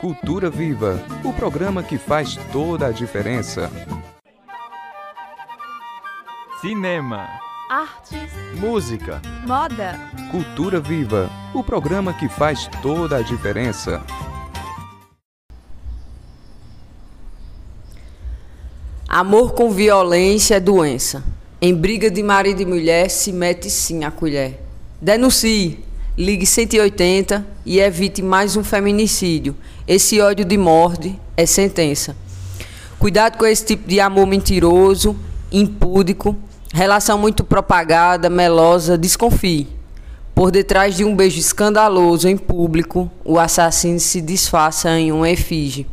Cultura Viva, o programa que faz toda a diferença. Cinema, artes, música, moda. Cultura Viva, o programa que faz toda a diferença. Amor com violência é doença. Em briga de marido e mulher se mete sim a colher. Denuncie, ligue 180 e evite mais um feminicídio. Esse ódio de morte é sentença. Cuidado com esse tipo de amor mentiroso, impúdico, relação muito propagada, melosa, desconfie. Por detrás de um beijo escandaloso em público, o assassino se disfarça em um efígie.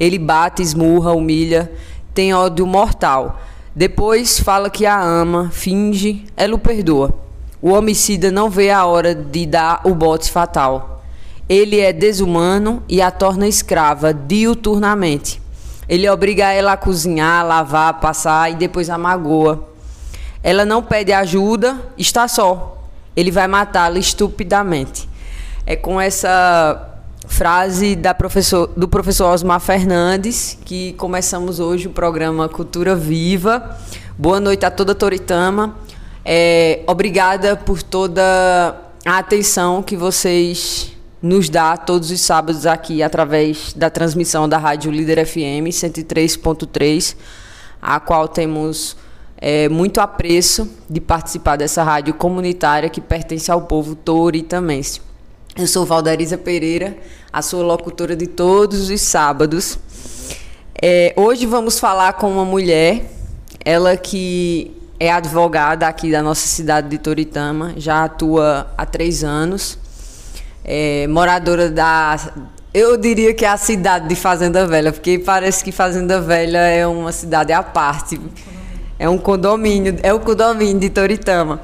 Ele bate, esmurra, humilha, tem ódio mortal. Depois fala que a ama, finge, ela o perdoa. O homicida não vê a hora de dar o bote fatal. Ele é desumano e a torna escrava diuturnamente. Ele obriga ela a cozinhar, lavar, passar e depois a magoa. Ela não pede ajuda, está só. Ele vai matá-la estupidamente. É com essa frase professor, do professor Osmar Fernandes, que começamos hoje o programa Cultura Viva. Boa noite a toda Toritama. É, obrigada por toda a atenção que vocês nos dá todos os sábados aqui através da transmissão da Rádio Líder FM 103.3, a qual temos é, muito apreço de participar dessa rádio comunitária que pertence ao povo toritamense. Eu sou Valdariza Pereira, a sua locutora de todos os sábados. É, hoje vamos falar com uma mulher, ela que é advogada aqui da nossa cidade de Toritama, já atua há três anos, é, moradora da. Eu diria que é a cidade de Fazenda Velha, porque parece que Fazenda Velha é uma cidade à parte. É um condomínio, é o condomínio de Toritama.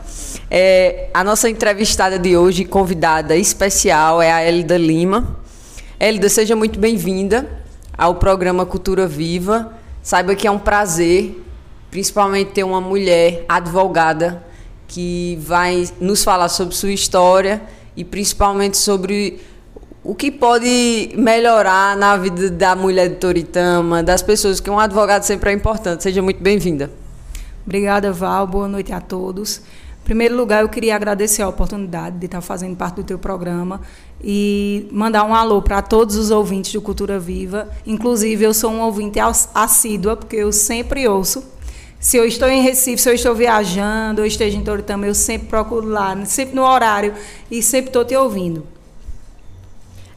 É, a nossa entrevistada de hoje, convidada especial, é a Elida Lima. Elida, seja muito bem-vinda ao programa Cultura Viva. Saiba que é um prazer, principalmente ter uma mulher advogada que vai nos falar sobre sua história e principalmente sobre o que pode melhorar na vida da mulher de Toritama, das pessoas, que um advogado sempre é importante. Seja muito bem-vinda. Obrigada, Val. Boa noite a todos primeiro lugar, eu queria agradecer a oportunidade de estar fazendo parte do teu programa e mandar um alô para todos os ouvintes do Cultura Viva. Inclusive, eu sou um ouvinte assídua, porque eu sempre ouço. Se eu estou em Recife, se eu estou viajando, ou esteja em Toritama, eu sempre procuro lá, sempre no horário, e sempre estou te ouvindo.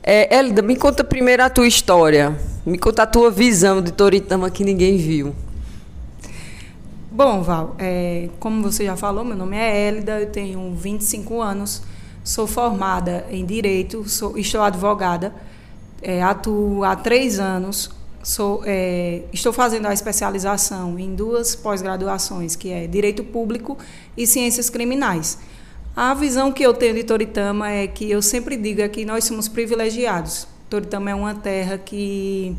É, Elida, me conta primeiro a tua história. Me conta a tua visão de Toritama que ninguém viu. Bom, Val, é, como você já falou, meu nome é Hélida, eu tenho 25 anos, sou formada em Direito, sou, estou advogada, é, atuo há três anos, sou, é, estou fazendo a especialização em duas pós-graduações, que é Direito Público e Ciências Criminais. A visão que eu tenho de Toritama é que eu sempre digo é que nós somos privilegiados. Toritama é uma terra que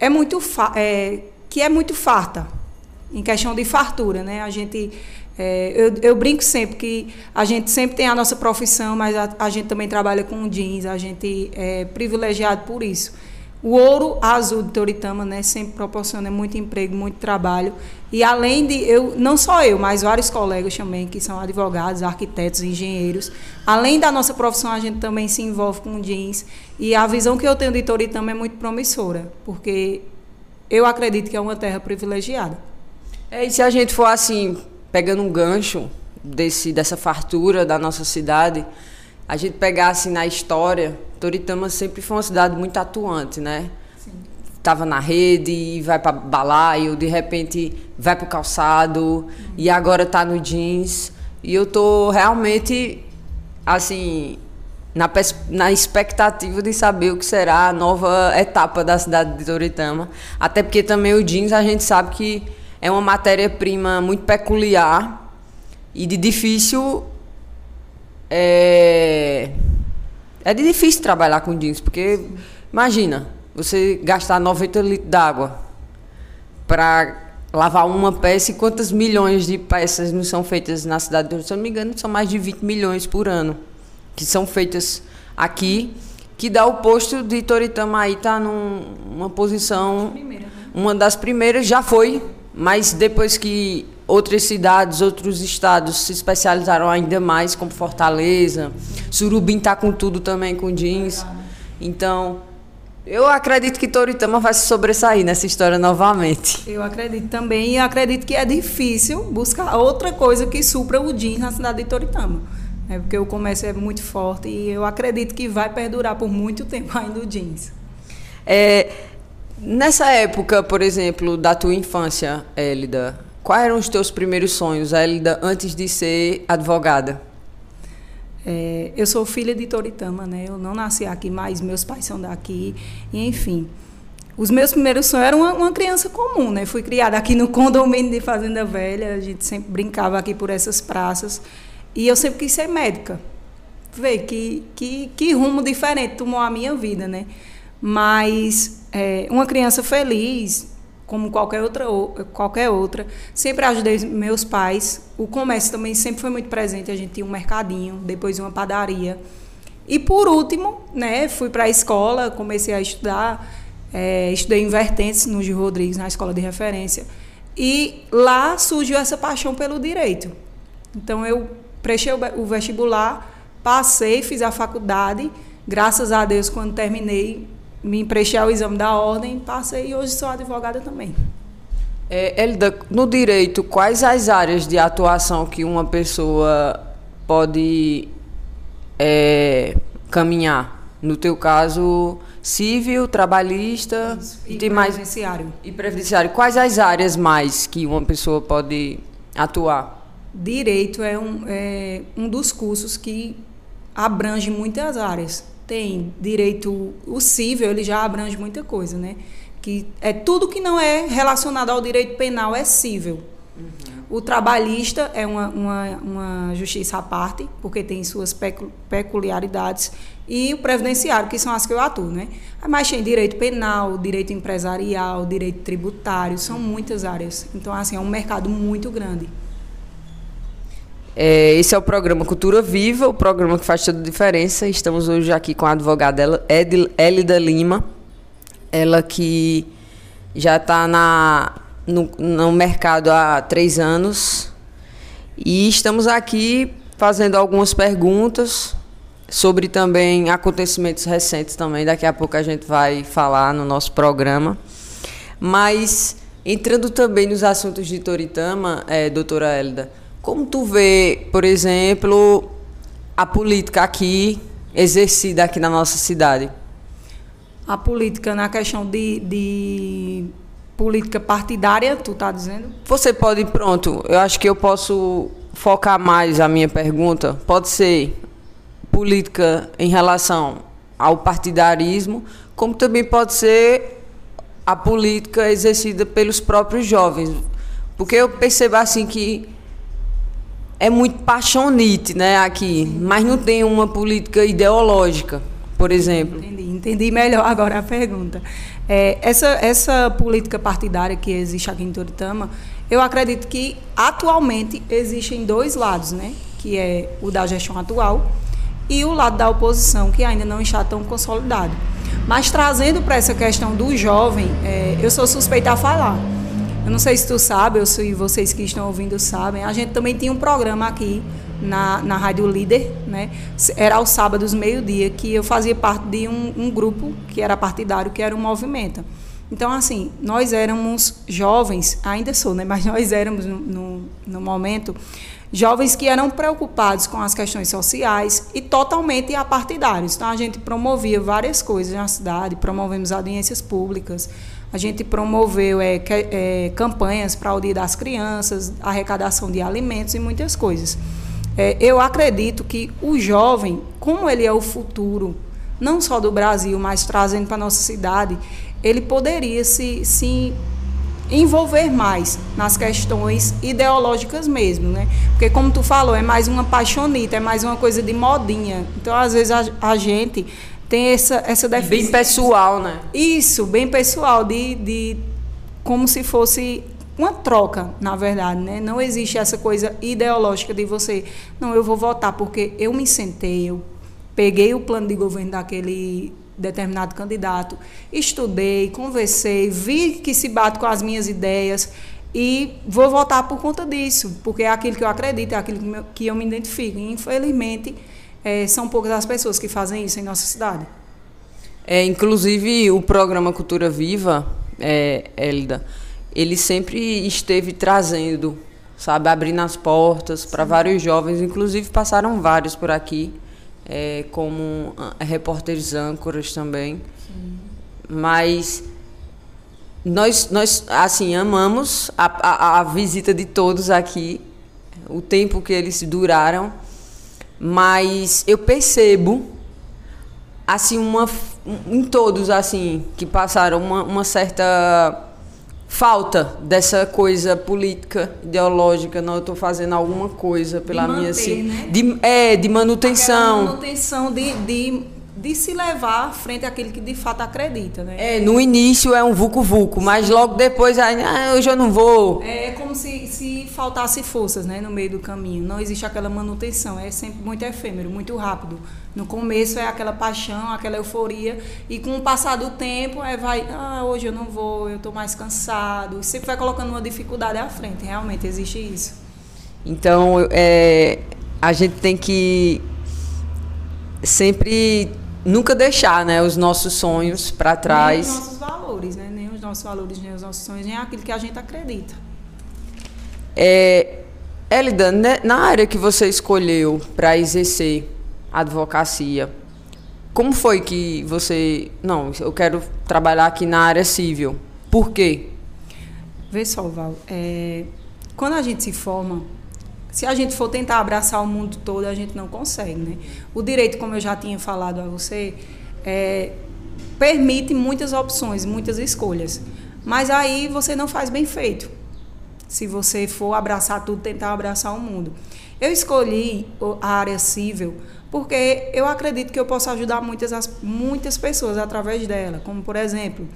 é muito, é, que é muito farta em questão de fartura, né? A gente é, eu, eu, brinco sempre que a gente sempre tem a nossa profissão, mas a, a gente também trabalha com jeans, a gente é privilegiado por isso. O ouro azul de Toritama, né, sempre proporciona muito emprego, muito trabalho. E além de eu, não só eu, mas vários colegas também que são advogados, arquitetos, engenheiros. Além da nossa profissão, a gente também se envolve com jeans. E a visão que eu tenho de Toritama é muito promissora, porque eu acredito que é uma terra privilegiada. É, e se a gente for assim, pegando um gancho desse, dessa fartura da nossa cidade, a gente pegasse assim, na história, Toritama sempre foi uma cidade muito atuante, né? Sim. Tava na rede vai para balaio, de repente vai para o calçado uhum. e agora está no jeans. E eu tô realmente assim na, na expectativa de saber o que será a nova etapa da cidade de Toritama. Até porque também o jeans a gente sabe que é uma matéria-prima muito peculiar e de difícil. É, é de difícil trabalhar com jeans, porque imagina, você gastar 90 litros d'água para lavar uma peça e quantas milhões de peças não são feitas na cidade de Se eu não me engano, são mais de 20 milhões por ano que são feitas aqui que dá o posto de Toritama aí tá numa posição Primeira, né? uma das primeiras já foi, mas depois que outras cidades, outros estados se especializaram ainda mais, como Fortaleza, Surubim tá com tudo também com jeans. Então, eu acredito que Toritama vai se sobressair nessa história novamente. Eu acredito também e acredito que é difícil buscar outra coisa que supra o jeans na cidade de Toritama. É porque o comércio é muito forte e eu acredito que vai perdurar por muito tempo ainda o jeans. É, nessa época, por exemplo, da tua infância, Élida, quais eram os teus primeiros sonhos, Élida, antes de ser advogada? É, eu sou filha de Toritama, né? Eu não nasci aqui, mas meus pais são daqui. E, enfim, os meus primeiros sonhos eram uma, uma, criança comum, né? Fui criada aqui no condomínio de Fazenda Velha, a gente sempre brincava aqui por essas praças. E eu sempre quis ser médica. Vê que, que, que rumo diferente tomou a minha vida, né? Mas é, uma criança feliz, como qualquer outra, qualquer outra. Sempre ajudei meus pais. O comércio também sempre foi muito presente. A gente tinha um mercadinho, depois uma padaria. E por último, né, fui para a escola, comecei a estudar. É, estudei em Vertentes, no Gil Rodrigues, na escola de referência. E lá surgiu essa paixão pelo direito. Então eu prestei o vestibular, passei, fiz a faculdade. Graças a Deus, quando terminei, me emprestei ao exame da ordem, passei e hoje sou advogada também. É, Elida, no direito, quais as áreas de atuação que uma pessoa pode é, caminhar? No teu caso, civil, trabalhista Isso. e, tem previdenciário. Mais, e previdenciário. Quais as áreas mais que uma pessoa pode atuar? Direito é um, é um dos cursos que abrange muitas áreas tem direito o civil, ele já abrange muita coisa, né? Que é tudo que não é relacionado ao direito penal é civil. Uhum. O trabalhista é uma, uma, uma, justiça à parte, porque tem suas peculiaridades, e o previdenciário, que são as que eu atuo, né? Mas tem direito penal, direito empresarial, direito tributário, são muitas áreas. Então, assim, é um mercado muito grande. É, esse é o programa Cultura Viva, o programa que faz toda a diferença. Estamos hoje aqui com a advogada Elida Lima, ela que já está no, no mercado há três anos. E estamos aqui fazendo algumas perguntas sobre também acontecimentos recentes também. Daqui a pouco a gente vai falar no nosso programa. Mas entrando também nos assuntos de Toritama, é, doutora Elida, como tu vê, por exemplo, a política aqui exercida aqui na nossa cidade? A política na questão de, de política partidária, tu está dizendo? Você pode, pronto, eu acho que eu posso focar mais a minha pergunta. Pode ser política em relação ao partidarismo, como também pode ser a política exercida pelos próprios jovens. Porque eu percebo assim que é muito paixonite, né, aqui, mas não tem uma política ideológica, por exemplo. Entendi, entendi melhor agora a pergunta. É, essa, essa política partidária que existe aqui em Toritama, eu acredito que atualmente existem dois lados, né, que é o da gestão atual e o lado da oposição, que ainda não está tão consolidado. Mas trazendo para essa questão do jovem, é, eu sou suspeita a falar. Eu não sei se tu sabe, ou se vocês que estão ouvindo sabem, a gente também tinha um programa aqui na, na Rádio Líder, né? Era aos sábados, meio-dia, que eu fazia parte de um, um, grupo que era partidário, que era o Movimento. Então, assim, nós éramos jovens, ainda sou, né? Mas nós éramos, no, no, no momento, jovens que eram preocupados com as questões sociais e totalmente apartidários. Então, a gente promovia várias coisas na cidade, promovemos audiências públicas, a gente promoveu é, é, campanhas para o Dia das Crianças, arrecadação de alimentos e muitas coisas. É, eu acredito que o jovem, como ele é o futuro, não só do Brasil, mas trazendo para a nossa cidade, ele poderia se, se envolver mais nas questões ideológicas mesmo, né? Porque como tu falou, é mais uma paixonita, é mais uma coisa de modinha. Então, às vezes a, a gente tem essa, essa deficiência. Bem pessoal, né? Isso, bem pessoal, de, de como se fosse uma troca, na verdade, né? Não existe essa coisa ideológica de você, não, eu vou votar porque eu me sentei, eu peguei o plano de governo daquele determinado candidato, estudei, conversei, vi que se bate com as minhas ideias e vou votar por conta disso, porque é aquilo que eu acredito, é aquilo que eu me identifico. E, infelizmente, é, são poucas as pessoas que fazem isso em nossa cidade. É, inclusive, o programa Cultura Viva, é, Elida, ele sempre esteve trazendo, sabe, abrindo as portas para vários jovens, inclusive passaram vários por aqui, é, como ah, repórteres âncoras também. Sim. Mas nós, nós assim, amamos a, a, a visita de todos aqui, o tempo que eles duraram, mas eu percebo assim uma em todos assim que passaram uma, uma certa falta dessa coisa política ideológica não eu estou fazendo alguma coisa pela manter, minha assim né? de é de manutenção Aquela manutenção de, de de se levar frente àquele que de fato acredita, né? É, no início é um vucu-vucu, mas logo depois, ah, hoje eu não vou. É como se, se faltasse forças, né, no meio do caminho. Não existe aquela manutenção, é sempre muito efêmero, muito rápido. No começo é aquela paixão, aquela euforia, e com o passar do tempo, é vai, ah, hoje eu não vou, eu estou mais cansado. E sempre vai colocando uma dificuldade à frente, realmente existe isso. Então, é, a gente tem que sempre nunca deixar né, os nossos sonhos para trás. Nem os nossos valores, né? nem os nossos valores, nem os nossos sonhos, nem aquilo que a gente acredita. É, Elida, né, na área que você escolheu para exercer advocacia, como foi que você. Não, eu quero trabalhar aqui na área civil. Por quê? Vê só, Val. É, quando a gente se forma, se a gente for tentar abraçar o mundo todo, a gente não consegue, né? O direito, como eu já tinha falado a você, é, permite muitas opções, muitas escolhas. Mas aí você não faz bem feito. Se você for abraçar tudo, tentar abraçar o mundo. Eu escolhi a área civil porque eu acredito que eu posso ajudar muitas, muitas pessoas através dela. Como, por exemplo,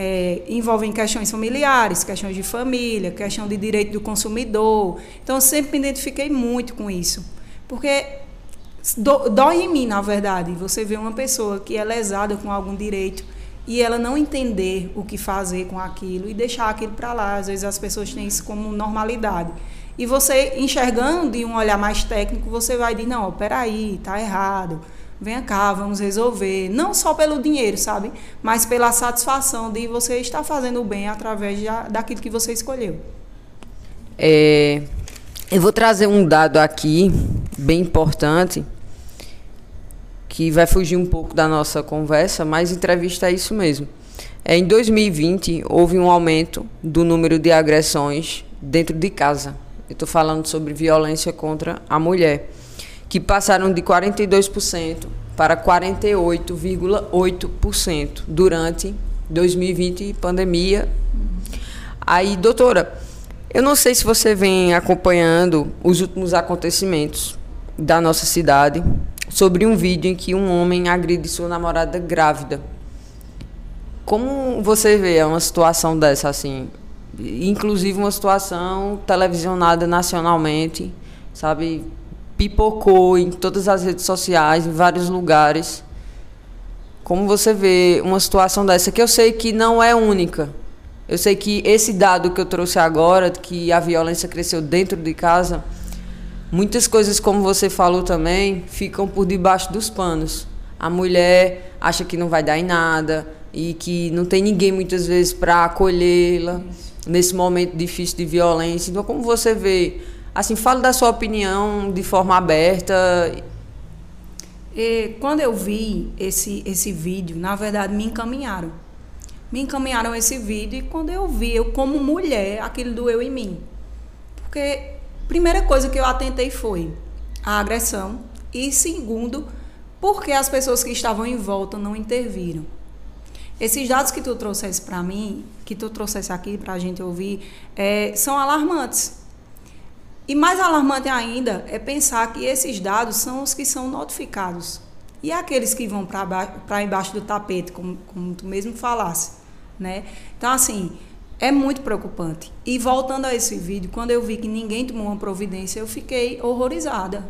é, envolvem questões familiares, questões de família, questão de direito do consumidor. Então, eu sempre me identifiquei muito com isso. Porque do, dói em mim, na verdade, você vê uma pessoa que é lesada com algum direito e ela não entender o que fazer com aquilo e deixar aquilo para lá. Às vezes as pessoas têm isso como normalidade. E você, enxergando de um olhar mais técnico, você vai dizer, não, peraí, está errado venha cá, vamos resolver. Não só pelo dinheiro, sabe? Mas pela satisfação de você estar fazendo o bem através daquilo que você escolheu. É, eu vou trazer um dado aqui, bem importante, que vai fugir um pouco da nossa conversa, mas entrevista é isso mesmo. É, em 2020, houve um aumento do número de agressões dentro de casa. Eu estou falando sobre violência contra a mulher que passaram de 42% para 48,8% durante 2020 pandemia. Aí, doutora, eu não sei se você vem acompanhando os últimos acontecimentos da nossa cidade sobre um vídeo em que um homem agride sua namorada grávida. Como você vê uma situação dessa assim? Inclusive uma situação televisionada nacionalmente, sabe? Pipocou em todas as redes sociais, em vários lugares. Como você vê uma situação dessa, que eu sei que não é única. Eu sei que esse dado que eu trouxe agora, que a violência cresceu dentro de casa, muitas coisas, como você falou também, ficam por debaixo dos panos. A mulher acha que não vai dar em nada e que não tem ninguém muitas vezes para acolhê-la nesse momento difícil de violência. Então, como você vê Assim, fale da sua opinião de forma aberta. E, quando eu vi esse, esse vídeo, na verdade, me encaminharam. Me encaminharam esse vídeo e quando eu vi, eu como mulher, aquilo doeu em mim. Porque primeira coisa que eu atentei foi a agressão e segundo, porque as pessoas que estavam em volta não interviram. Esses dados que tu trouxesse para mim, que tu trouxesse aqui para a gente ouvir, é, são alarmantes. E mais alarmante ainda é pensar que esses dados são os que são notificados. E aqueles que vão para embaixo do tapete, como, como tu mesmo falasse. Né? Então, assim, é muito preocupante. E voltando a esse vídeo, quando eu vi que ninguém tomou uma providência, eu fiquei horrorizada.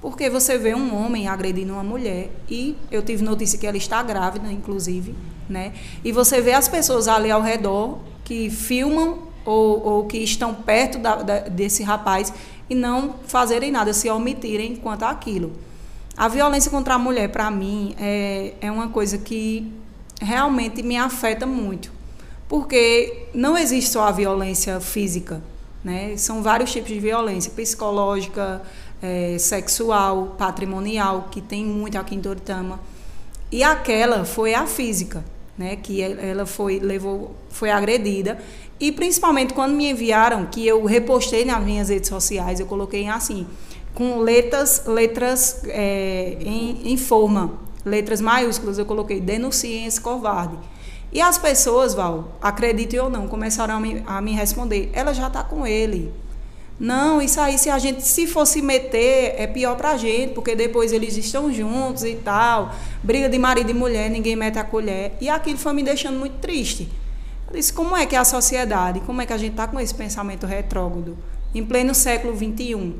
Porque você vê um homem agredindo uma mulher e eu tive notícia que ela está grávida, inclusive, né? E você vê as pessoas ali ao redor que filmam ou, ou que estão perto da, da, desse rapaz e não fazerem nada, se omitirem quanto àquilo. A violência contra a mulher, para mim, é, é uma coisa que realmente me afeta muito. Porque não existe só a violência física, né? São vários tipos de violência, psicológica, é, sexual, patrimonial, que tem muito aqui em Toritama. E aquela foi a física, né? Que ela foi levou, foi agredida e principalmente quando me enviaram, que eu repostei nas minhas redes sociais, eu coloquei assim, com letras, letras é, em, em forma, letras maiúsculas, eu coloquei denunciem esse covarde. E as pessoas, Val, acreditem ou não, começaram a me, a me responder, ela já está com ele. Não, isso aí, se a gente se fosse meter, é pior pra gente, porque depois eles estão juntos e tal. Briga de marido e mulher, ninguém mete a colher. E aquilo foi me deixando muito triste. Eu disse, como é que é a sociedade? Como é que a gente está com esse pensamento retrógrado? Em pleno século XXI.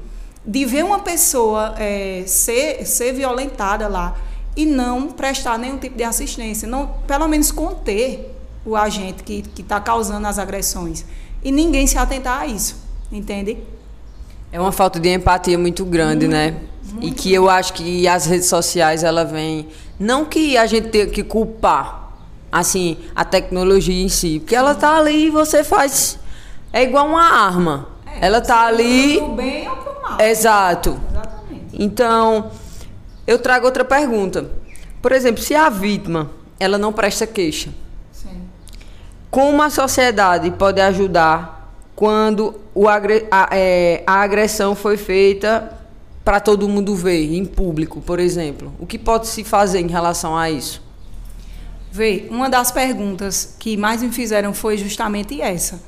De ver uma pessoa é, ser, ser violentada lá e não prestar nenhum tipo de assistência. Não, pelo menos conter o agente que está causando as agressões. E ninguém se atentar a isso entende? É uma falta de empatia muito grande, muito, né? Muito e que eu acho que as redes sociais ela vem não que a gente tenha que culpar assim a tecnologia em si, porque ela tá ali e você faz é igual uma arma. É, ela tá ali pro bem ou pro mal. Exato. Exatamente. Então, eu trago outra pergunta. Por exemplo, se a vítima ela não presta queixa, Sim. como a sociedade pode ajudar quando o agre a, é, a agressão foi feita para todo mundo ver, em público, por exemplo. O que pode se fazer em relação a isso? Vê, uma das perguntas que mais me fizeram foi justamente essa.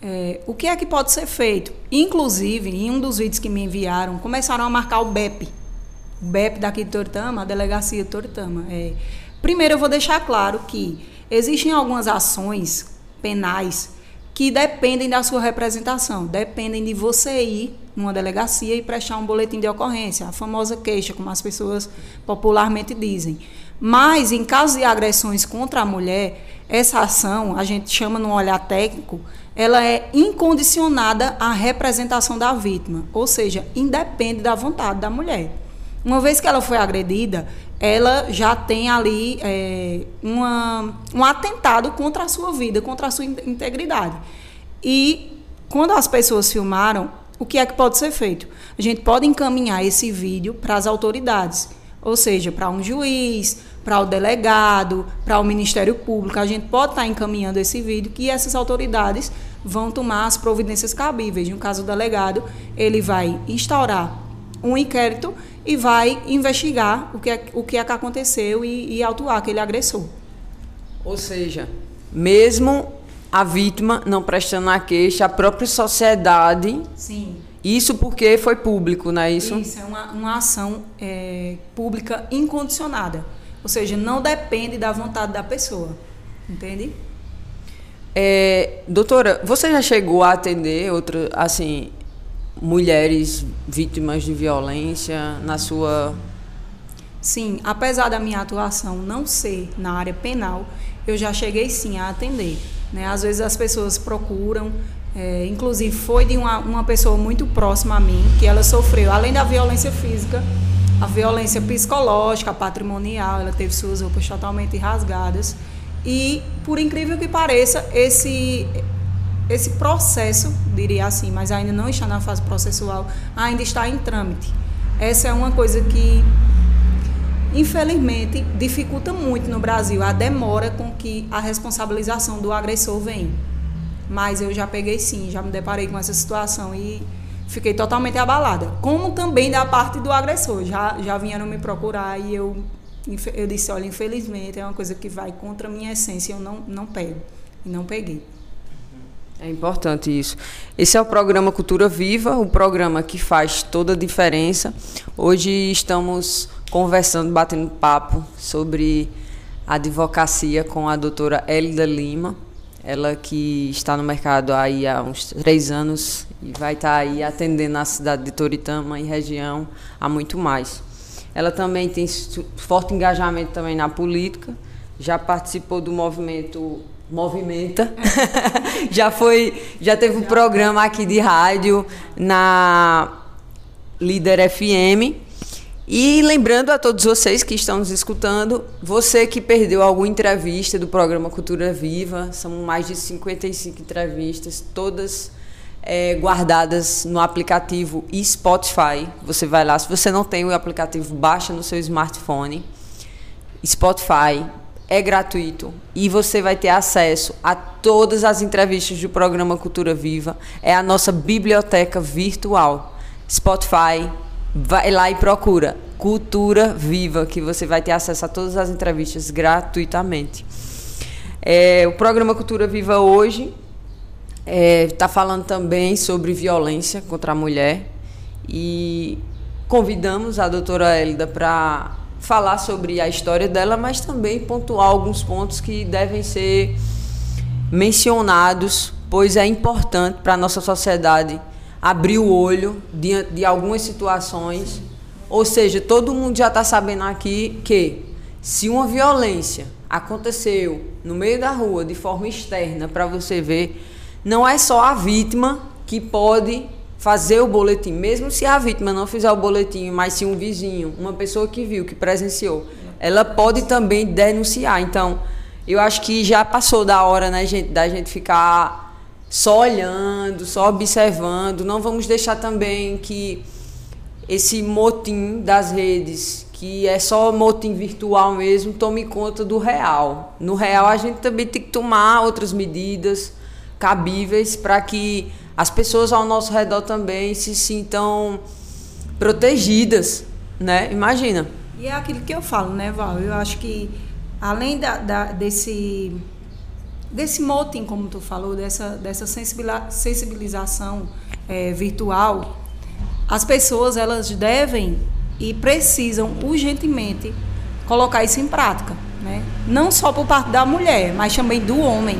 É, o que é que pode ser feito? Inclusive, em um dos vídeos que me enviaram, começaram a marcar o BEP. O BEP daqui de Tortama, a delegacia de Tortama. É, primeiro, eu vou deixar claro que existem algumas ações penais que dependem da sua representação, dependem de você ir numa delegacia e prestar um boletim de ocorrência, a famosa queixa, como as pessoas popularmente dizem. Mas, em caso de agressões contra a mulher, essa ação, a gente chama no olhar técnico, ela é incondicionada à representação da vítima, ou seja, independe da vontade da mulher. Uma vez que ela foi agredida, ela já tem ali é, uma, um atentado contra a sua vida, contra a sua integridade. E quando as pessoas filmaram, o que é que pode ser feito? A gente pode encaminhar esse vídeo para as autoridades, ou seja, para um juiz, para o delegado, para o Ministério Público. A gente pode estar encaminhando esse vídeo que essas autoridades vão tomar as providências cabíveis. No caso do delegado, ele vai instaurar um inquérito e vai investigar o que é, o que, é que aconteceu e, e autuar aquele agressor. Ou seja, mesmo a vítima não prestando a queixa, a própria sociedade. Sim. Isso porque foi público, não é isso? Isso, é uma, uma ação é, pública incondicionada. Ou seja, não depende da vontade da pessoa. Entende? É, doutora, você já chegou a atender outra, assim, mulheres vítimas de violência na sua. Sim, apesar da minha atuação não ser na área penal, eu já cheguei sim a atender. Né? Às vezes as pessoas procuram, é, inclusive foi de uma, uma pessoa muito próxima a mim, que ela sofreu, além da violência física, a violência psicológica, patrimonial, ela teve suas roupas totalmente rasgadas. E, por incrível que pareça, esse esse processo, diria assim, mas ainda não está na fase processual, ainda está em trâmite. Essa é uma coisa que, infelizmente, dificulta muito no Brasil a demora com que a responsabilização do agressor vem. Mas eu já peguei sim, já me deparei com essa situação e fiquei totalmente abalada. Como também da parte do agressor. Já, já vieram me procurar e eu, eu disse: olha, infelizmente é uma coisa que vai contra a minha essência, eu não, não pego. E não peguei. É importante isso. Esse é o programa Cultura Viva, o programa que faz toda a diferença. Hoje estamos conversando, batendo papo sobre advocacia com a doutora Elida Lima. Ela que está no mercado aí há uns três anos e vai estar aí atendendo a cidade de Toritama e região há muito mais. Ela também tem forte engajamento também na política, já participou do movimento Movimenta. já foi, já teve um programa aqui de rádio na Líder FM. E lembrando a todos vocês que estão nos escutando, você que perdeu alguma entrevista do programa Cultura Viva, são mais de 55 entrevistas, todas é, guardadas no aplicativo Spotify. Você vai lá, se você não tem o aplicativo, baixa no seu smartphone. Spotify é gratuito e você vai ter acesso a todas as entrevistas do programa Cultura Viva. É a nossa biblioteca virtual. Spotify, vai lá e procura Cultura Viva, que você vai ter acesso a todas as entrevistas gratuitamente. É, o programa Cultura Viva hoje está é, tá falando também sobre violência contra a mulher e convidamos a doutora Elida para falar sobre a história dela, mas também pontuar alguns pontos que devem ser mencionados, pois é importante para a nossa sociedade abrir o olho diante de algumas situações. Ou seja, todo mundo já está sabendo aqui que se uma violência aconteceu no meio da rua de forma externa para você ver, não é só a vítima que pode fazer o boletim, mesmo se a vítima não fizer o boletim, mas se um vizinho, uma pessoa que viu, que presenciou, ela pode também denunciar. Então, eu acho que já passou da hora, né, gente, da gente ficar só olhando, só observando. Não vamos deixar também que esse motim das redes, que é só motim virtual mesmo, tome conta do real. No real, a gente também tem que tomar outras medidas cabíveis para que as pessoas ao nosso redor também se sintam protegidas, né? Imagina. E é aquilo que eu falo, né, Val? Eu acho que além da, da desse desse motim, como tu falou, dessa, dessa sensibilização é, virtual, as pessoas elas devem e precisam urgentemente colocar isso em prática, né? Não só por parte da mulher, mas também do homem.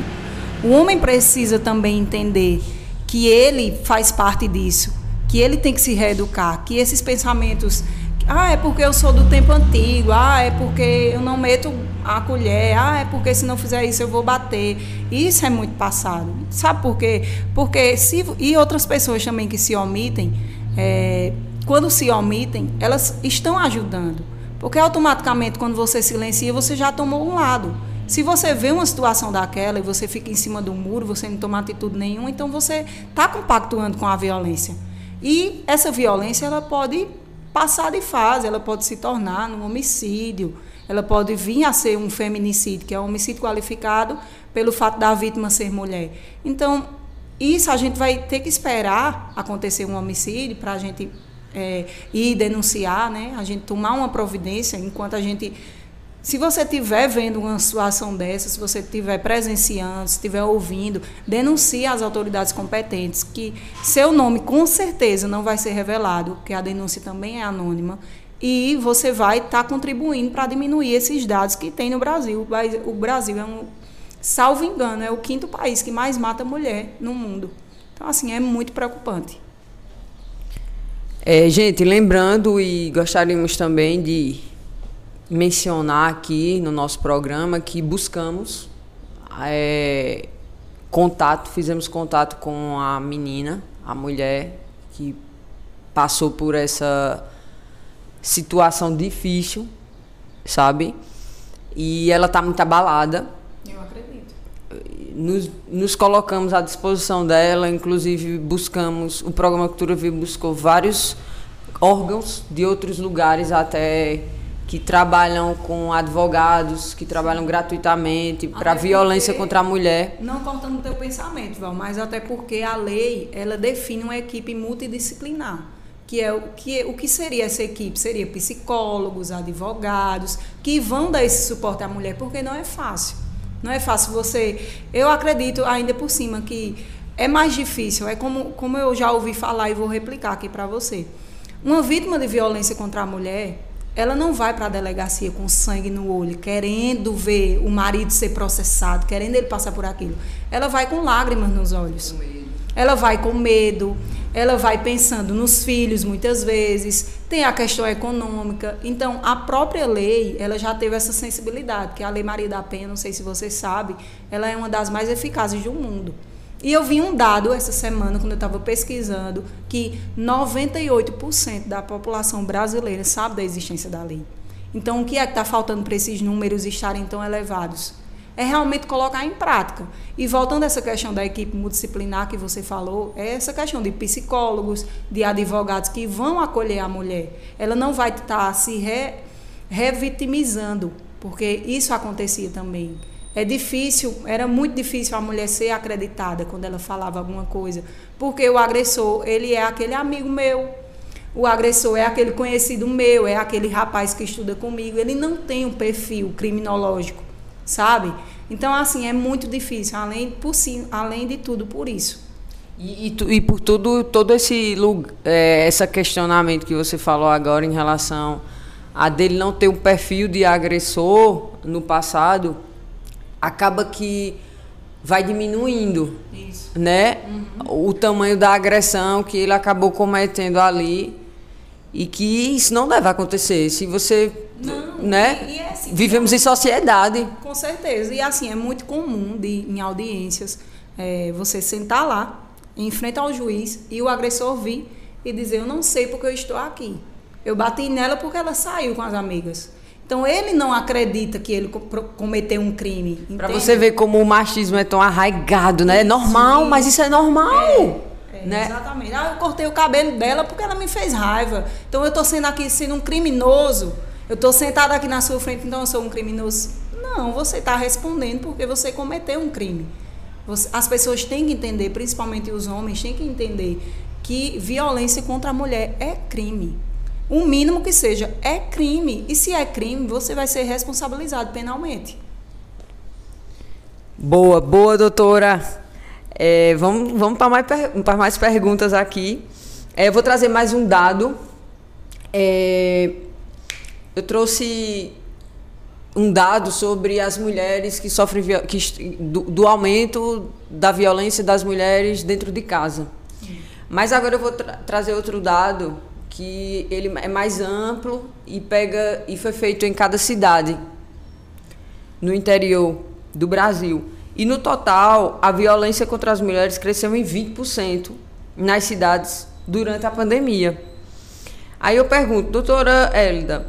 O homem precisa também entender que ele faz parte disso, que ele tem que se reeducar, que esses pensamentos ah, é porque eu sou do tempo antigo. Ah, é porque eu não meto a colher. Ah, é porque se não fizer isso eu vou bater. Isso é muito passado. Sabe por quê? Porque se e outras pessoas também que se omitem, é, quando se omitem, elas estão ajudando. Porque automaticamente quando você silencia, você já tomou um lado. Se você vê uma situação daquela e você fica em cima do muro, você não toma atitude nenhuma, então você está compactuando com a violência. E essa violência ela pode passar de fase, ela pode se tornar um homicídio, ela pode vir a ser um feminicídio, que é um homicídio qualificado pelo fato da vítima ser mulher. Então, isso a gente vai ter que esperar acontecer um homicídio para a gente é, ir denunciar, né? a gente tomar uma providência enquanto a gente se você estiver vendo uma situação dessa, se você estiver presenciando, se estiver ouvindo, denuncie às autoridades competentes, que seu nome com certeza não vai ser revelado, porque a denúncia também é anônima, e você vai estar tá contribuindo para diminuir esses dados que tem no Brasil. O Brasil é um, salvo engano, é o quinto país que mais mata mulher no mundo. Então, assim, é muito preocupante. É, gente, lembrando e gostaríamos também de mencionar aqui no nosso programa que buscamos é, contato, fizemos contato com a menina, a mulher que passou por essa situação difícil, sabe? E ela está muito abalada. Eu acredito. Nos, nos colocamos à disposição dela, inclusive buscamos, o programa Cultura Viva buscou vários órgãos de outros lugares até que trabalham com advogados, que trabalham gratuitamente para violência contra a mulher. Não cortando o teu pensamento, Val, mas até porque a lei, ela define uma equipe multidisciplinar, que é o que, o que seria essa equipe? Seria psicólogos, advogados, que vão dar esse suporte à mulher, porque não é fácil. Não é fácil você... Eu acredito, ainda por cima, que é mais difícil, é como, como eu já ouvi falar e vou replicar aqui para você. Uma vítima de violência contra a mulher, ela não vai para a delegacia com sangue no olho, querendo ver o marido ser processado, querendo ele passar por aquilo. Ela vai com lágrimas nos olhos. Ela vai com medo, ela vai pensando nos filhos muitas vezes, tem a questão econômica. Então, a própria lei, ela já teve essa sensibilidade, que a Lei Maria da Penha, não sei se você sabe, ela é uma das mais eficazes do mundo. E eu vi um dado essa semana, quando eu estava pesquisando, que 98% da população brasileira sabe da existência da lei. Então, o que é que está faltando para esses números estarem tão elevados? É realmente colocar em prática. E voltando a essa questão da equipe multidisciplinar que você falou, é essa questão de psicólogos, de advogados que vão acolher a mulher. Ela não vai estar se re, revitimizando, porque isso acontecia também. É difícil, era muito difícil a mulher ser acreditada quando ela falava alguma coisa, porque o agressor, ele é aquele amigo meu, o agressor é aquele conhecido meu, é aquele rapaz que estuda comigo, ele não tem um perfil criminológico, sabe? Então, assim, é muito difícil, além, por, além de tudo, por isso. E, e, e por tudo, todo esse é, esse questionamento que você falou agora em relação a dele não ter um perfil de agressor no passado, acaba que vai diminuindo, Isso. né? Uhum. O tamanho da agressão que ele acabou cometendo ali e que isso não deve acontecer. Se você, não, né? E, e é assim, Vivemos em sociedade. Com certeza. E assim é muito comum de, em audiências é, você sentar lá em frente ao juiz e o agressor vir e dizer eu não sei porque eu estou aqui. Eu bati nela porque ela saiu com as amigas. Então ele não acredita que ele cometeu um crime. Para você ver como o machismo é tão arraigado, né? É normal, Sim. mas isso é normal. É, é, né? Exatamente. Ah, eu cortei o cabelo dela porque ela me fez raiva. Então eu estou sendo aqui sendo um criminoso. Eu estou sentada aqui na sua frente, então eu sou um criminoso. Não, você está respondendo porque você cometeu um crime. Você, as pessoas têm que entender, principalmente os homens, têm que entender que violência contra a mulher é crime. O mínimo que seja é crime. E se é crime, você vai ser responsabilizado penalmente. Boa, boa, doutora. É, vamos vamos para mais, para mais perguntas aqui. É, eu vou trazer mais um dado. É, eu trouxe um dado sobre as mulheres que sofrem que, do, do aumento da violência das mulheres dentro de casa. Mas agora eu vou tra trazer outro dado que ele é mais amplo e pega e foi feito em cada cidade no interior do Brasil. E no total, a violência contra as mulheres cresceu em 20% nas cidades durante a pandemia. Aí eu pergunto, doutora Hélida,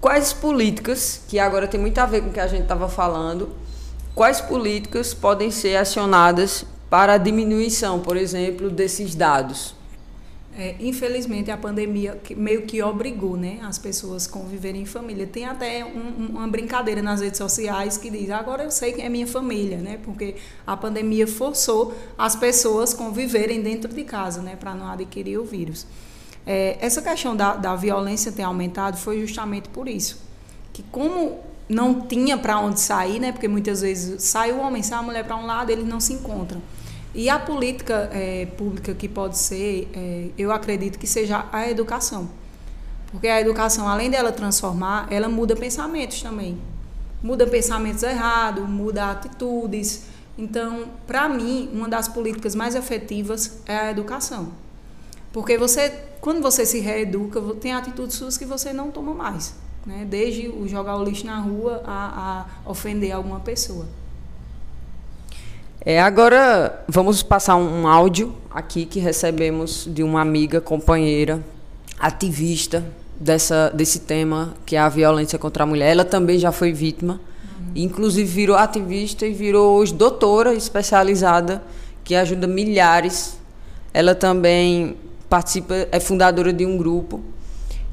quais políticas, que agora tem muito a ver com o que a gente estava falando, quais políticas podem ser acionadas para a diminuição, por exemplo, desses dados? É, infelizmente a pandemia meio que obrigou né, as pessoas a conviverem em família. Tem até um, uma brincadeira nas redes sociais que diz, agora eu sei que é minha família, né? Porque a pandemia forçou as pessoas conviverem dentro de casa, né? Para não adquirir o vírus. É, essa questão da, da violência ter aumentado foi justamente por isso. Que como não tinha para onde sair, né? Porque muitas vezes sai o homem, sai a mulher para um lado, eles não se encontram. E a política é, pública que pode ser, é, eu acredito que seja a educação. Porque a educação, além dela transformar, ela muda pensamentos também. Muda pensamentos errados, muda atitudes. Então, para mim, uma das políticas mais efetivas é a educação. Porque você, quando você se reeduca, tem atitudes suas que você não toma mais. Né? Desde o jogar o lixo na rua a, a ofender alguma pessoa. É, agora vamos passar um áudio aqui que recebemos de uma amiga, companheira, ativista dessa, desse tema, que é a violência contra a mulher. Ela também já foi vítima, uhum. inclusive virou ativista e virou hoje doutora especializada, que ajuda milhares. Ela também participa, é fundadora de um grupo,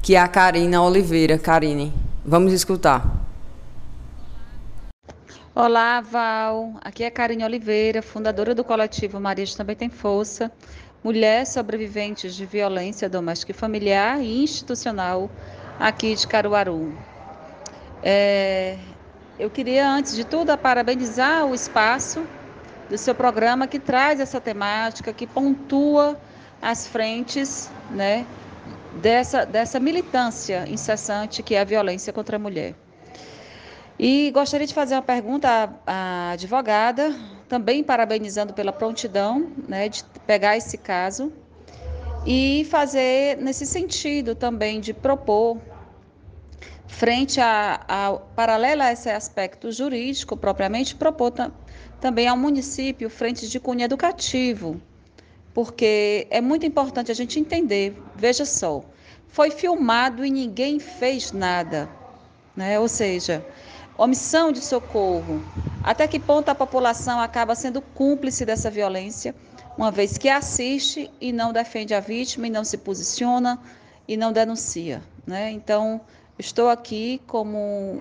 que é a Karina Oliveira. Karine, vamos escutar. Olá, Val. Aqui é Karine Oliveira, fundadora do coletivo Marias Também Tem Força, mulher sobreviventes de violência doméstica e familiar e institucional aqui de Caruaru. É, eu queria, antes de tudo, parabenizar o espaço do seu programa que traz essa temática, que pontua as frentes né, dessa, dessa militância incessante que é a violência contra a mulher. E gostaria de fazer uma pergunta à, à advogada, também parabenizando pela prontidão né, de pegar esse caso e fazer nesse sentido também de propor, frente a, a paralela a esse aspecto jurídico propriamente, propor também ao município frente de cunho educativo, porque é muito importante a gente entender, veja só, foi filmado e ninguém fez nada, né? ou seja, omissão de socorro. Até que ponto a população acaba sendo cúmplice dessa violência, uma vez que assiste e não defende a vítima, e não se posiciona e não denuncia. Né? Então, estou aqui como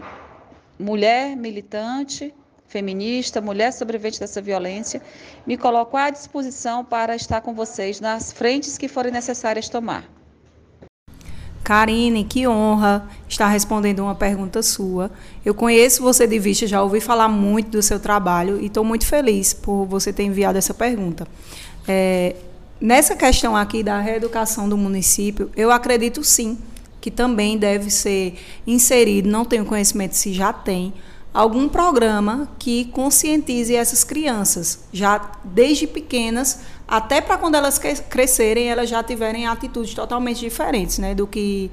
mulher militante, feminista, mulher sobrevivente dessa violência, me coloco à disposição para estar com vocês nas frentes que forem necessárias tomar. Karine, que honra estar respondendo uma pergunta sua. Eu conheço você de vista, já ouvi falar muito do seu trabalho e estou muito feliz por você ter enviado essa pergunta. É, nessa questão aqui da reeducação do município, eu acredito sim que também deve ser inserido, não tenho conhecimento se já tem, algum programa que conscientize essas crianças, já desde pequenas, até para quando elas crescerem, elas já tiverem atitudes totalmente diferentes, né, do que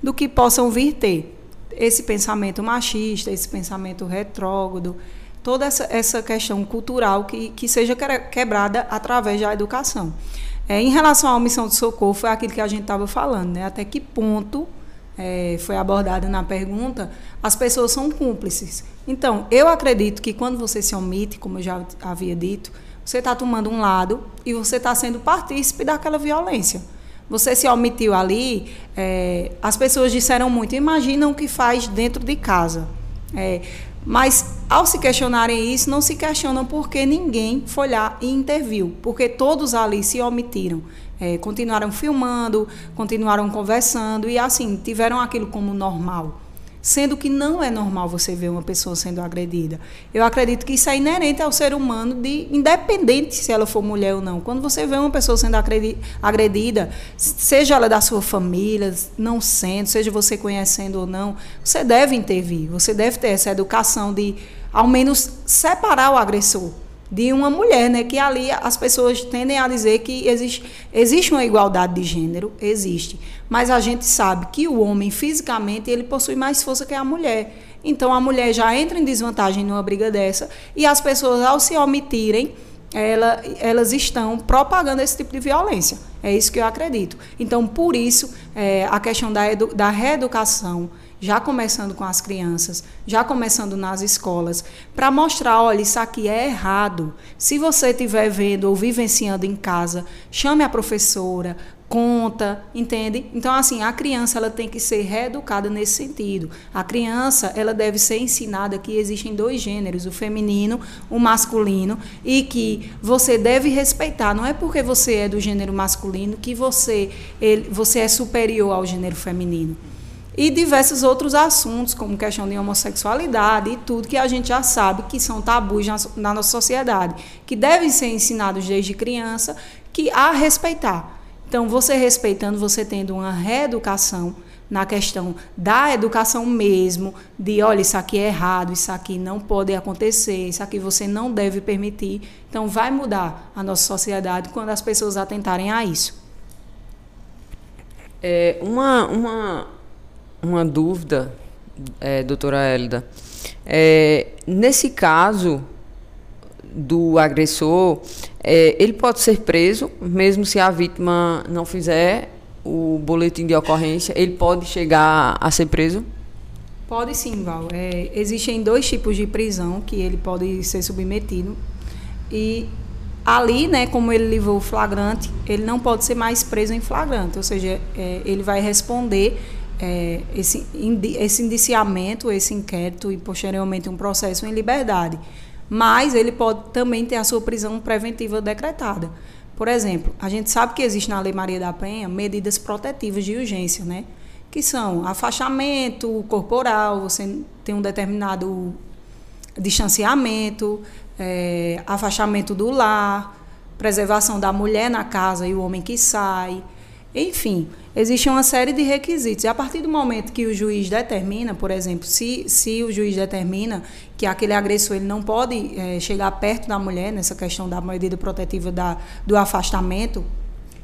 do que possam vir ter. Esse pensamento machista, esse pensamento retrógrado, toda essa, essa questão cultural que, que seja quebrada através da educação. É, em relação à missão de socorro, foi aquilo que a gente estava falando, né? Até que ponto é, foi abordado na pergunta, as pessoas são cúmplices. Então, eu acredito que quando você se omite, como eu já havia dito, você está tomando um lado e você está sendo partícipe daquela violência. Você se omitiu ali, é, as pessoas disseram muito, imaginam o que faz dentro de casa. É, mas, ao se questionarem isso, não se questionam porque ninguém foi lá e interviu, porque todos ali se omitiram. É, continuaram filmando, continuaram conversando e assim tiveram aquilo como normal. Sendo que não é normal você ver uma pessoa sendo agredida. Eu acredito que isso é inerente ao ser humano, de independente se ela for mulher ou não. Quando você vê uma pessoa sendo agredida, seja ela da sua família, não sendo, seja você conhecendo ou não, você deve intervir. Você deve ter essa educação de, ao menos, separar o agressor de uma mulher, né? Que ali as pessoas tendem a dizer que existe, existe uma igualdade de gênero, existe. Mas a gente sabe que o homem, fisicamente, ele possui mais força que a mulher. Então a mulher já entra em desvantagem numa briga dessa e as pessoas, ao se omitirem, ela, elas estão propagando esse tipo de violência. É isso que eu acredito. Então, por isso, é, a questão da, da reeducação já começando com as crianças, já começando nas escolas, para mostrar, olha, isso aqui é errado. Se você estiver vendo ou vivenciando em casa, chame a professora, conta, entende? Então assim, a criança ela tem que ser reeducada nesse sentido. A criança, ela deve ser ensinada que existem dois gêneros, o feminino, o masculino, e que você deve respeitar. Não é porque você é do gênero masculino que você ele, você é superior ao gênero feminino e diversos outros assuntos, como questão de homossexualidade e tudo que a gente já sabe que são tabus na, na nossa sociedade, que devem ser ensinados desde criança, que a respeitar. Então, você respeitando, você tendo uma reeducação na questão da educação mesmo, de olha, isso aqui é errado, isso aqui não pode acontecer, isso aqui você não deve permitir. Então, vai mudar a nossa sociedade quando as pessoas atentarem a isso. É, uma, uma, uma dúvida, é, doutora Hélida. É, nesse caso do agressor, é, ele pode ser preso, mesmo se a vítima não fizer o boletim de ocorrência, ele pode chegar a ser preso? Pode sim, Val. É, existem dois tipos de prisão que ele pode ser submetido. E ali, né, como ele levou o flagrante, ele não pode ser mais preso em flagrante, ou seja, é, ele vai responder é, esse, esse indiciamento, esse inquérito e posteriormente um processo em liberdade. Mas ele pode também ter a sua prisão preventiva decretada. Por exemplo, a gente sabe que existe na Lei Maria da Penha medidas protetivas de urgência, né? Que são afastamento corporal, você tem um determinado distanciamento, é, afastamento do lar, preservação da mulher na casa e o homem que sai, enfim, existe uma série de requisitos. E a partir do momento que o juiz determina, por exemplo, se, se o juiz determina que aquele agressor ele não pode é, chegar perto da mulher, nessa questão da medida protetiva da, do afastamento,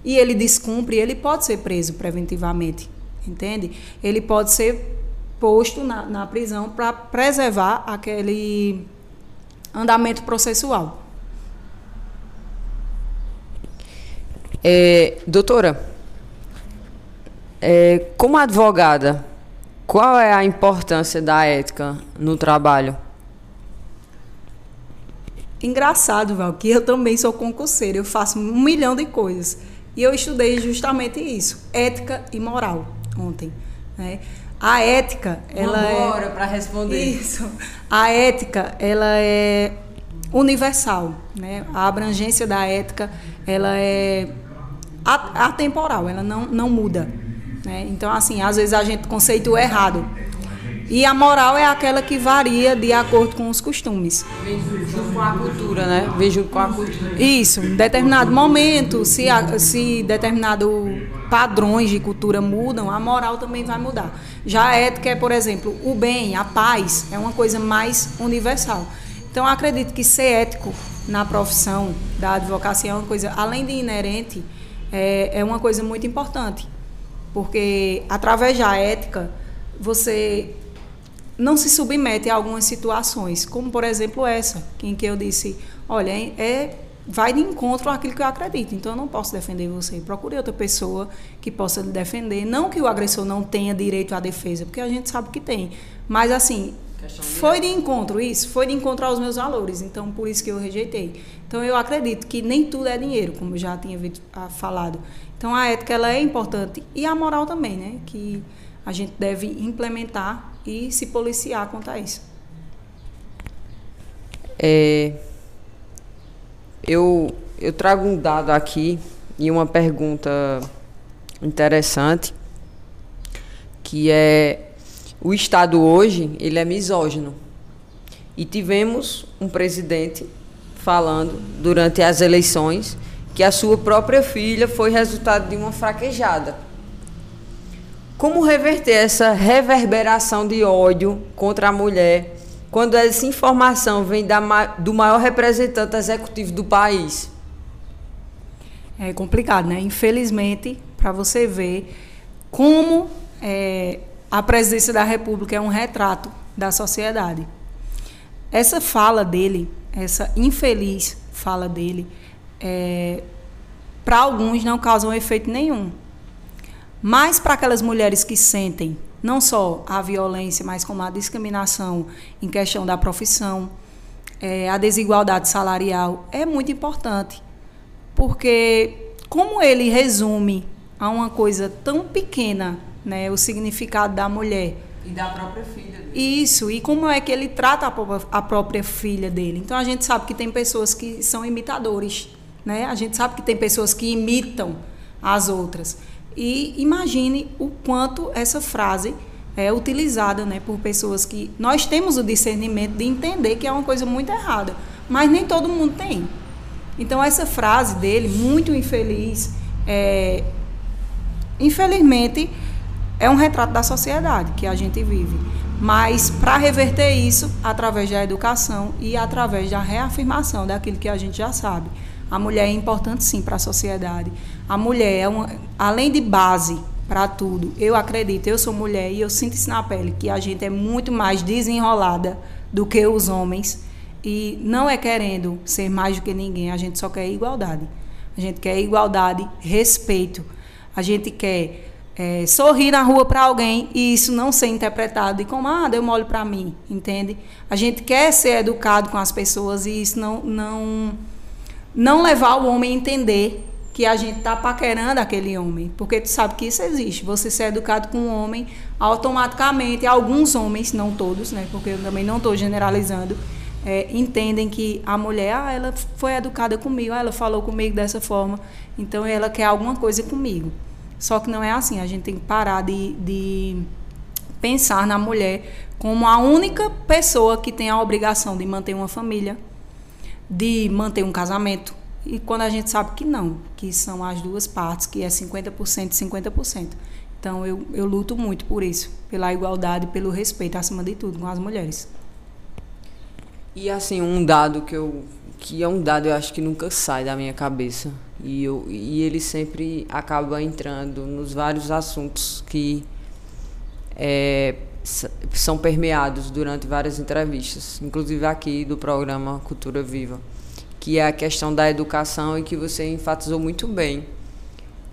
e ele descumpre, ele pode ser preso preventivamente, entende? Ele pode ser posto na, na prisão para preservar aquele andamento processual. É, doutora, é, como advogada, qual é a importância da ética no trabalho? Engraçado, Val, que eu também sou concurseira, eu faço um milhão de coisas. E eu estudei justamente isso, ética e moral, ontem. Né? A ética, ela Uma é... hora para responder. Isso. A ética, ela é universal, né? A abrangência da ética, ela é atemporal, ela não, não muda. Né? Então, assim, às vezes a gente conceitua errado. E a moral é aquela que varia de acordo com os costumes. Vem junto com a cultura, né? Vem junto com a cultura. Isso, em determinado momento, se, se determinado padrões de cultura mudam, a moral também vai mudar. Já a ética é, por exemplo, o bem, a paz, é uma coisa mais universal. Então, acredito que ser ético na profissão da advocacia é uma coisa, além de inerente, é, é uma coisa muito importante. Porque, através da ética, você não se submete a algumas situações, como, por exemplo, essa, em que eu disse, olha, é vai de encontro àquilo que eu acredito. Então eu não posso defender você. Procure outra pessoa que possa lhe defender. Não que o agressor não tenha direito à defesa, porque a gente sabe que tem. Mas assim, foi de encontro isso, foi de encontro aos meus valores. Então por isso que eu rejeitei. Então eu acredito que nem tudo é dinheiro, como eu já tinha ah, falado. Então a ética ela é importante e a moral também, né? Que a gente deve implementar e se policiar quanto a isso. É, eu, eu trago um dado aqui e uma pergunta interessante, que é o Estado hoje ele é misógino. E tivemos um presidente falando durante as eleições que a sua própria filha foi resultado de uma fraquejada. Como reverter essa reverberação de ódio contra a mulher quando essa informação vem da, do maior representante executivo do país? É complicado, né? Infelizmente, para você ver como é, a presidência da República é um retrato da sociedade. Essa fala dele, essa infeliz fala dele, é, para alguns não causa um efeito nenhum. Mas para aquelas mulheres que sentem não só a violência, mas como a discriminação em questão da profissão, é, a desigualdade salarial, é muito importante. Porque, como ele resume a uma coisa tão pequena né, o significado da mulher. E da própria filha dele. Isso, e como é que ele trata a, a própria filha dele. Então, a gente sabe que tem pessoas que são imitadores. Né? A gente sabe que tem pessoas que imitam as outras. E imagine o quanto essa frase é utilizada né, por pessoas que. Nós temos o discernimento de entender que é uma coisa muito errada, mas nem todo mundo tem. Então, essa frase dele, muito infeliz, é, infelizmente, é um retrato da sociedade que a gente vive. Mas para reverter isso, através da educação e através da reafirmação daquilo que a gente já sabe. A mulher é importante sim para a sociedade. A mulher é uma, além de base para tudo. Eu acredito, eu sou mulher e eu sinto isso na pele que a gente é muito mais desenrolada do que os homens e não é querendo ser mais do que ninguém, a gente só quer igualdade. A gente quer igualdade, respeito. A gente quer é, sorrir na rua para alguém e isso não ser interpretado de como, ah, deu mole para mim, entende? A gente quer ser educado com as pessoas e isso não, não não levar o homem a entender que a gente está paquerando aquele homem, porque tu sabe que isso existe. Você ser educado com um homem, automaticamente, alguns homens, não todos, né, porque eu também não estou generalizando, é, entendem que a mulher, ah, ela foi educada comigo, ah, ela falou comigo dessa forma, então ela quer alguma coisa comigo. Só que não é assim, a gente tem que parar de, de pensar na mulher como a única pessoa que tem a obrigação de manter uma família, de manter um casamento E quando a gente sabe que não, que são as duas partes, que é 50% e 50%. Então eu, eu luto muito por isso, pela igualdade, pelo respeito, acima de tudo, com as mulheres. E assim, um dado que eu que é um dado eu acho que nunca sai da minha cabeça e eu e ele sempre acaba entrando nos vários assuntos que é, são permeados durante várias entrevistas, inclusive aqui do programa Cultura Viva, que é a questão da educação e que você enfatizou muito bem.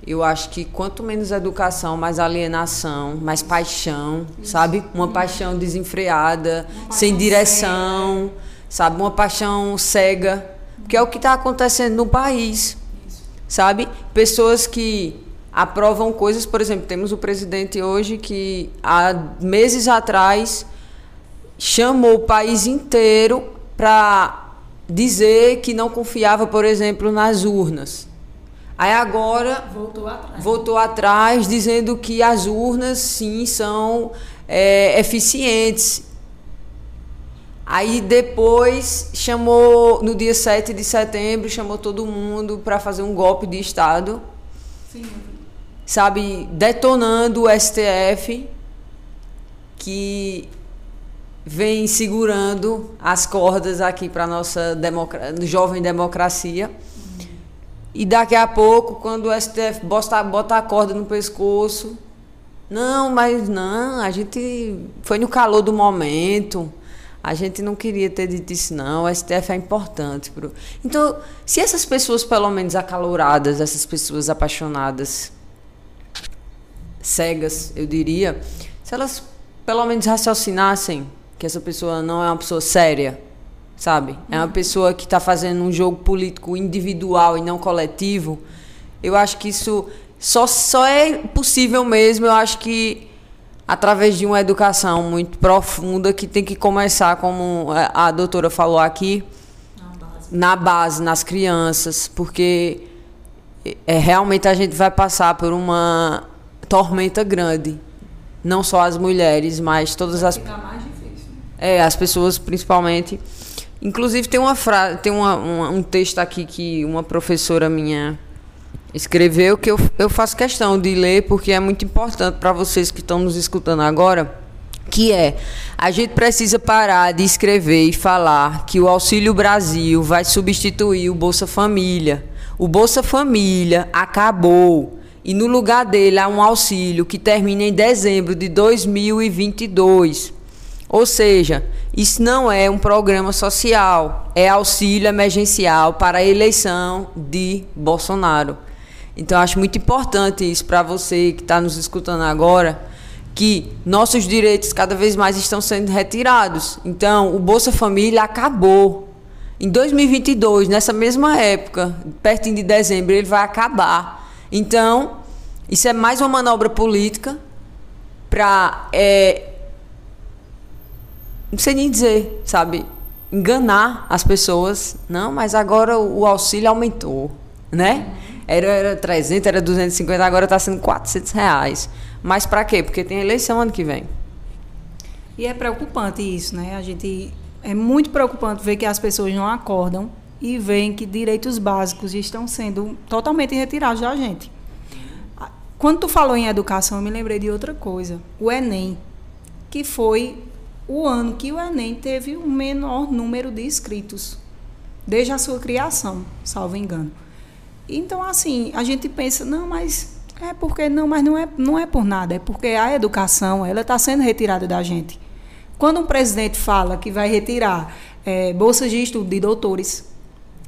Eu acho que quanto menos educação, mais alienação, mais paixão, Isso. sabe? Uma paixão desenfreada, Uma paixão sem direção, cega. sabe? Uma paixão cega, que é o que está acontecendo no país, Isso. sabe? Pessoas que aprovam coisas, por exemplo, temos o presidente hoje que há meses atrás chamou o país inteiro para dizer que não confiava, por exemplo, nas urnas. Aí agora voltou atrás, voltou atrás dizendo que as urnas sim são é, eficientes. Aí depois chamou, no dia 7 de setembro, chamou todo mundo para fazer um golpe de Estado. Sim sabe, detonando o STF, que vem segurando as cordas aqui para nossa jovem democracia. E daqui a pouco, quando o STF bota, bota a corda no pescoço, não, mas não, a gente foi no calor do momento. A gente não queria ter dito isso, não. O STF é importante. Pro... Então, se essas pessoas, pelo menos acaloradas, essas pessoas apaixonadas, cegas, eu diria, se elas pelo menos raciocinassem que essa pessoa não é uma pessoa séria, sabe? É uma pessoa que está fazendo um jogo político individual e não coletivo. Eu acho que isso só, só é possível mesmo, eu acho que através de uma educação muito profunda que tem que começar, como a doutora falou aqui, na base, na base nas crianças, porque é, realmente a gente vai passar por uma tormenta grande. Não só as mulheres, mas todas as. mais difícil. É, as pessoas principalmente. Inclusive tem uma frase, tem uma, uma, um texto aqui que uma professora minha escreveu que eu, eu faço questão de ler porque é muito importante para vocês que estão nos escutando agora, que é a gente precisa parar de escrever e falar que o Auxílio Brasil vai substituir o Bolsa Família. O Bolsa Família acabou e no lugar dele há um auxílio que termina em dezembro de 2022. Ou seja, isso não é um programa social, é auxílio emergencial para a eleição de Bolsonaro. Então, acho muito importante isso para você que está nos escutando agora, que nossos direitos cada vez mais estão sendo retirados. Então, o Bolsa Família acabou. Em 2022, nessa mesma época, perto de dezembro, ele vai acabar. Então, isso é mais uma manobra política para. É, não sei nem dizer, sabe? Enganar as pessoas. Não, mas agora o auxílio aumentou, né? Era, era 300, era 250, agora está sendo 400 reais. Mas para quê? Porque tem eleição ano que vem. E é preocupante isso, né? A gente é muito preocupante ver que as pessoas não acordam e veem que direitos básicos estão sendo totalmente retirados da gente. Quando tu falou em educação, eu me lembrei de outra coisa. O Enem, que foi o ano que o Enem teve o menor número de inscritos, desde a sua criação, salvo engano. Então, assim, a gente pensa, não, mas é porque não, mas não é, não é por nada, é porque a educação ela está sendo retirada da gente. Quando um presidente fala que vai retirar é, bolsas de estudo de doutores,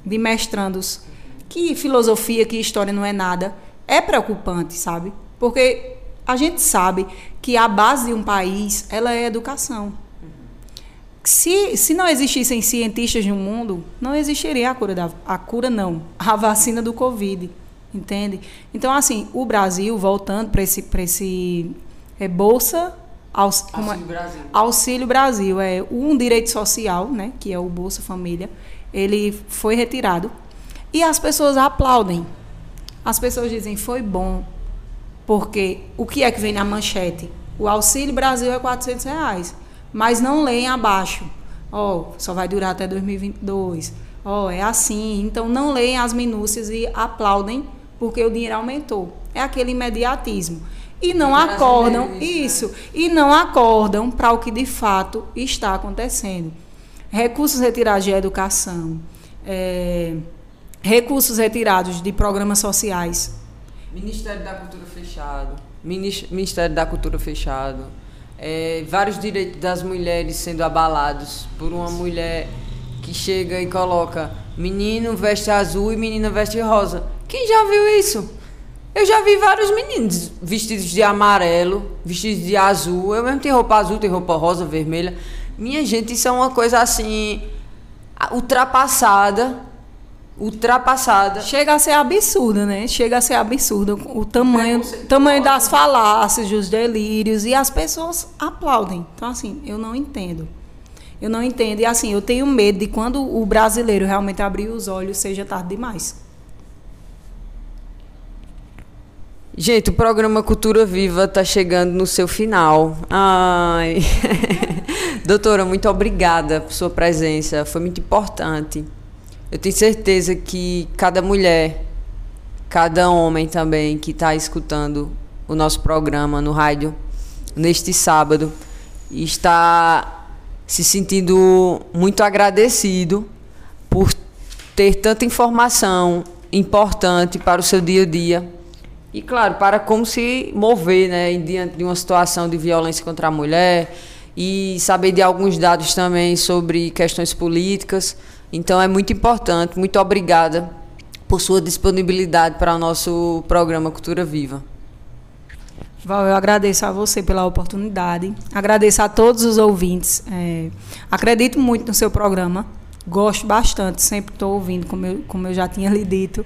de mestrandos, que filosofia, que história não é nada, é preocupante, sabe? Porque a gente sabe que a base de um país ela é a educação. Se, se não existissem cientistas no mundo, não existiria a cura da a cura não, a vacina do Covid, entende? Então assim, o Brasil voltando para esse para esse é, bolsa aus, é? Auxílio Brasil. Auxílio Brasil é um direito social, né, que é o Bolsa Família ele foi retirado. E as pessoas aplaudem. As pessoas dizem, foi bom. Porque o que é que vem na manchete? O Auxílio Brasil é 400 reais. Mas não leem abaixo. Ó, oh, só vai durar até 2022. ó, oh, é assim. Então não leem as minúcias e aplaudem porque o dinheiro aumentou. É aquele imediatismo. E não acordam, isso, né? e não acordam para o que de fato está acontecendo. Recursos retirados de educação, é, recursos retirados de programas sociais. Ministério da Cultura fechado. Ministério da Cultura fechado. É, vários direitos das mulheres sendo abalados por uma mulher que chega e coloca menino veste azul e menina veste rosa. Quem já viu isso? Eu já vi vários meninos vestidos de amarelo, vestidos de azul. Eu mesmo tenho roupa azul, tenho roupa rosa, vermelha. Minha gente, isso é uma coisa assim ultrapassada. Ultrapassada. Chega a ser absurdo, né? Chega a ser absurdo o tamanho, tamanho das falácias, dos delírios e as pessoas aplaudem. Então assim, eu não entendo. Eu não entendo e assim, eu tenho medo de quando o brasileiro realmente abrir os olhos seja tarde demais. Gente, o programa Cultura Viva está chegando no seu final. Ai. Doutora, muito obrigada por sua presença. Foi muito importante. Eu tenho certeza que cada mulher, cada homem também que está escutando o nosso programa no rádio neste sábado está se sentindo muito agradecido por ter tanta informação importante para o seu dia a dia e, claro, para como se mover né, diante de uma situação de violência contra a mulher e saber de alguns dados também sobre questões políticas. Então, é muito importante. Muito obrigada por sua disponibilidade para o nosso programa Cultura Viva. Val, eu agradeço a você pela oportunidade, agradeço a todos os ouvintes. É, acredito muito no seu programa, gosto bastante, sempre estou ouvindo, como eu, como eu já tinha lhe dito.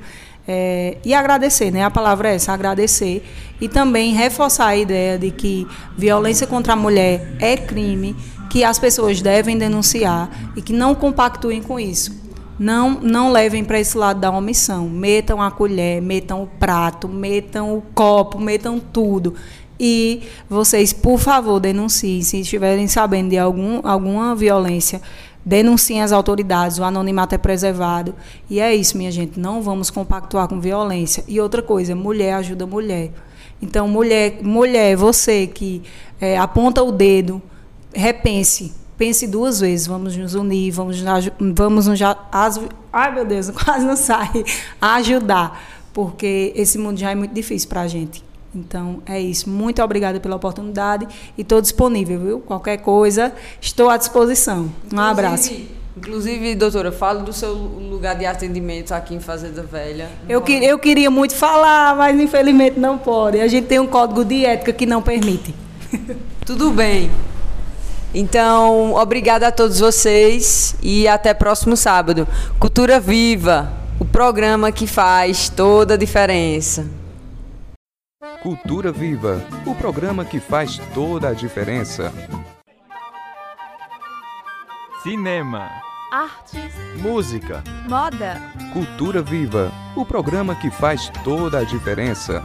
É, e agradecer, né? A palavra é essa, agradecer. E também reforçar a ideia de que violência contra a mulher é crime, que as pessoas devem denunciar e que não compactuem com isso. Não, não levem para esse lado da omissão. Metam a colher, metam o prato, metam o copo, metam tudo. E vocês, por favor, denunciem se estiverem sabendo de algum, alguma violência denunciem as autoridades, o anonimato é preservado. E é isso, minha gente, não vamos compactuar com violência. E outra coisa, mulher ajuda mulher. Então, mulher, mulher, você que é, aponta o dedo, repense, pense duas vezes, vamos nos unir, vamos, vamos nos ai meu Deus, quase não sai, ajudar, porque esse mundo já é muito difícil para a gente. Então, é isso. Muito obrigada pela oportunidade e estou disponível, viu? Qualquer coisa, estou à disposição. Um abraço. Inclusive, doutora, fala do seu lugar de atendimento aqui em Fazenda Velha. Eu, que, eu queria muito falar, mas infelizmente não pode. A gente tem um código de ética que não permite. Tudo bem. Então, obrigada a todos vocês e até próximo sábado. Cultura Viva, o programa que faz toda a diferença. Cultura Viva, o programa que faz toda a diferença. Cinema, artes, música, moda. Cultura Viva, o programa que faz toda a diferença.